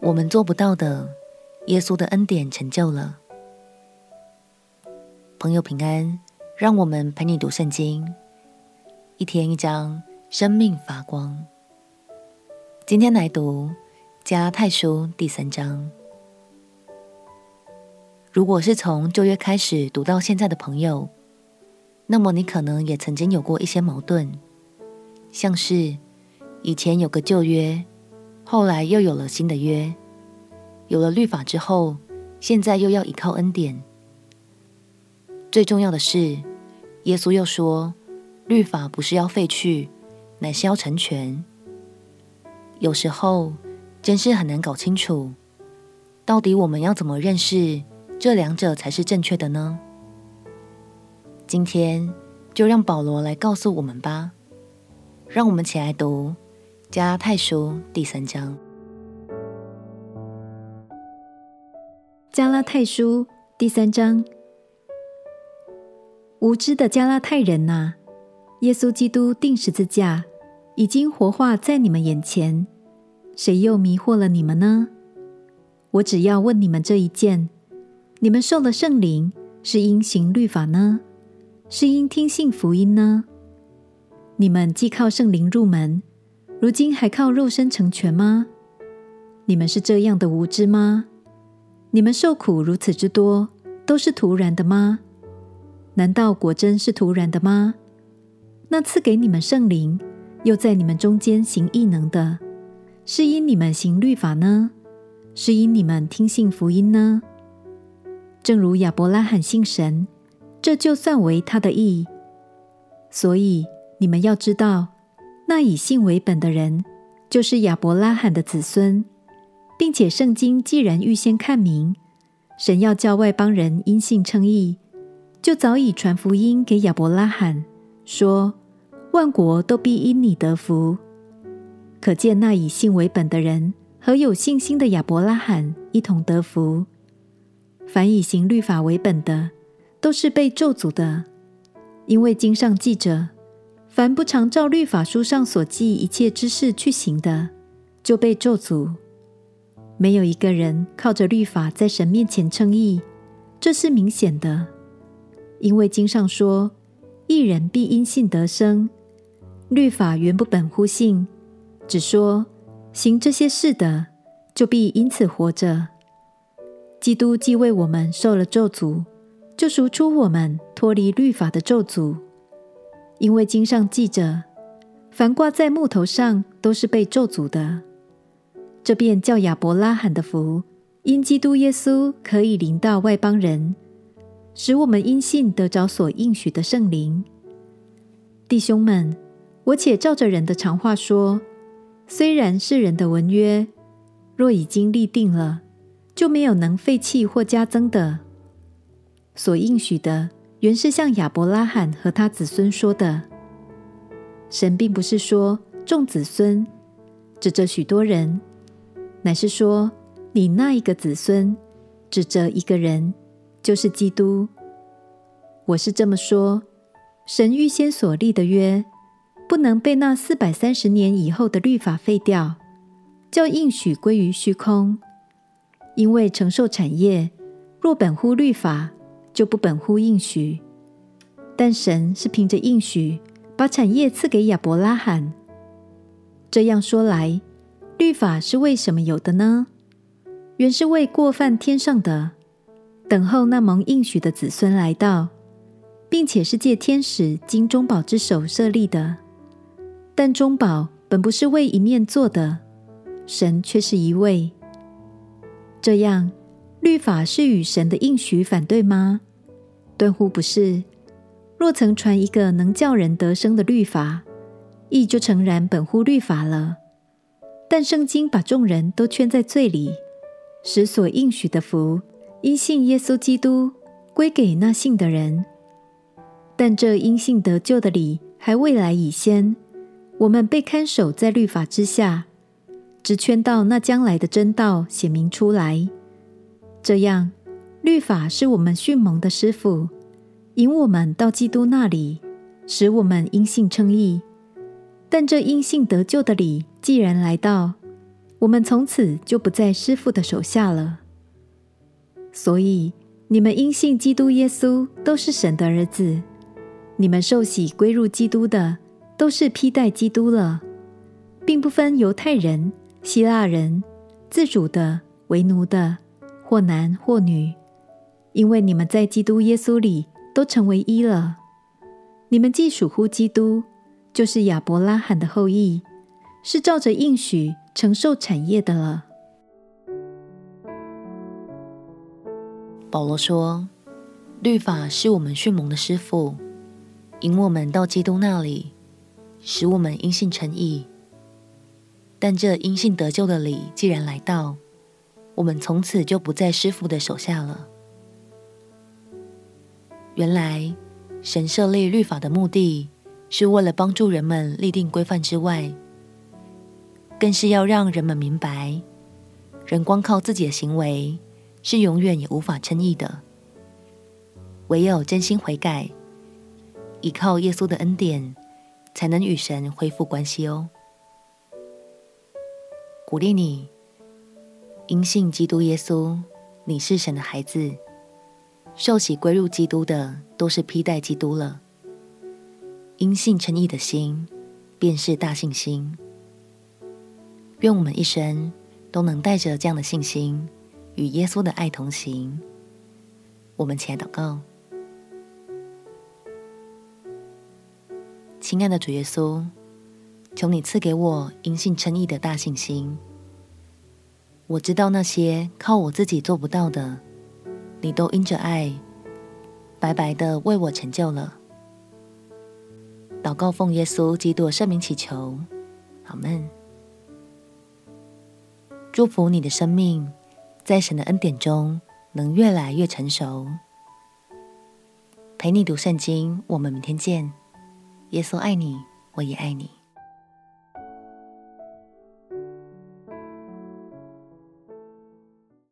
我们做不到的，耶稣的恩典成就了。朋友平安，让我们陪你读圣经，一天一章，生命发光。今天来读加拉太书第三章。如果是从旧约开始读到现在的朋友，那么你可能也曾经有过一些矛盾，像是以前有个旧约，后来又有了新的约，有了律法之后，现在又要依靠恩典。最重要的是，耶稣又说，律法不是要废去，乃是要成全。有时候真是很难搞清楚，到底我们要怎么认识这两者才是正确的呢？今天就让保罗来告诉我们吧。让我们起来读加拉太书第三章。加拉太书第三章，无知的加拉太人哪，耶稣基督钉十字架，已经活化在你们眼前，谁又迷惑了你们呢？我只要问你们这一件：你们受了圣灵，是因行律法呢，是因听信福音呢？你们既靠圣灵入门，如今还靠肉身成全吗？你们是这样的无知吗？你们受苦如此之多，都是徒然的吗？难道果真是徒然的吗？那赐给你们圣灵，又在你们中间行异能的，是因你们行律法呢？是因你们听信福音呢？正如亚伯拉罕信神，这就算为他的义。所以你们要知道，那以信为本的人，就是亚伯拉罕的子孙。并且圣经既然预先看明，神要叫外邦人因信称义，就早已传福音给亚伯拉罕，说万国都必因你得福。可见那以信为本的人和有信心的亚伯拉罕一同得福。凡以行律法为本的，都是被咒诅的，因为经上记着：凡不常照律法书上所记一切之事去行的，就被咒诅。没有一个人靠着律法在神面前称义，这是明显的，因为经上说：“一人必因信得生。”律法原不本乎信，只说行这些事的，就必因此活着。基督既为我们受了咒诅，就赎出我们脱离律法的咒诅，因为经上记着：“凡挂在木头上，都是被咒诅的。”这便叫亚伯拉罕的福，因基督耶稣可以临到外邦人，使我们因信得着所应许的圣灵。弟兄们，我且照着人的常话说：虽然是人的文约，若已经立定了，就没有能废弃或加增的。所应许的，原是向亚伯拉罕和他子孙说的。神并不是说众子孙，指着许多人。乃是说，你那一个子孙，指着一个人，就是基督。我是这么说：神预先所立的约，不能被那四百三十年以后的律法废掉，叫应许归于虚空。因为承受产业，若本乎律法，就不本乎应许。但神是凭着应许，把产业赐给亚伯拉罕。这样说来，律法是为什么有的呢？原是为过犯添上的，等候那蒙应许的子孙来到，并且是借天使金中宝之手设立的。但中宝本不是为一面做的，神却是一位。这样，律法是与神的应许反对吗？断乎不是。若曾传一个能叫人得生的律法，义就诚然本乎律法了。但圣经把众人都圈在罪里，使所应许的福因信耶稣基督归给那信的人。但这因信得救的理还未来已先，我们被看守在律法之下，只圈到那将来的真道显明出来。这样，律法是我们训蒙的师傅，引我们到基督那里，使我们因信称义。但这因信得救的理既然来到，我们从此就不在师傅的手下了。所以，你们因信基督耶稣都是神的儿子。你们受洗归入基督的，都是披戴基督了，并不分犹太人、希腊人、自主的、为奴的，或男或女，因为你们在基督耶稣里都成为一了。你们既属乎基督，就是亚伯拉罕的后裔，是照着应许承受产业的了。保罗说：“律法是我们训蒙的师傅，引我们到基督那里，使我们因信称义。但这因信得救的理既然来到，我们从此就不在师傅的手下了。原来神设立律法的目的，是为了帮助人们立定规范之外，更是要让人们明白，人光靠自己的行为。”是永远也无法称义的，唯有真心悔改，依靠耶稣的恩典，才能与神恢复关系哦。鼓励你，因信基督耶稣，你是神的孩子，受洗归入基督的，都是披戴基督了。因信称义的心，便是大信心。愿我们一生都能带着这样的信心。与耶稣的爱同行，我们起来祷告。亲爱的主耶稣，求你赐给我因信称义的大信心。我知道那些靠我自己做不到的，你都因着爱，白白的为我成就了。祷告奉耶稣基督圣名祈求，阿门。祝福你的生命。在神的恩典中，能越来越成熟。陪你读圣经，我们明天见。耶稣爱你，我也爱你。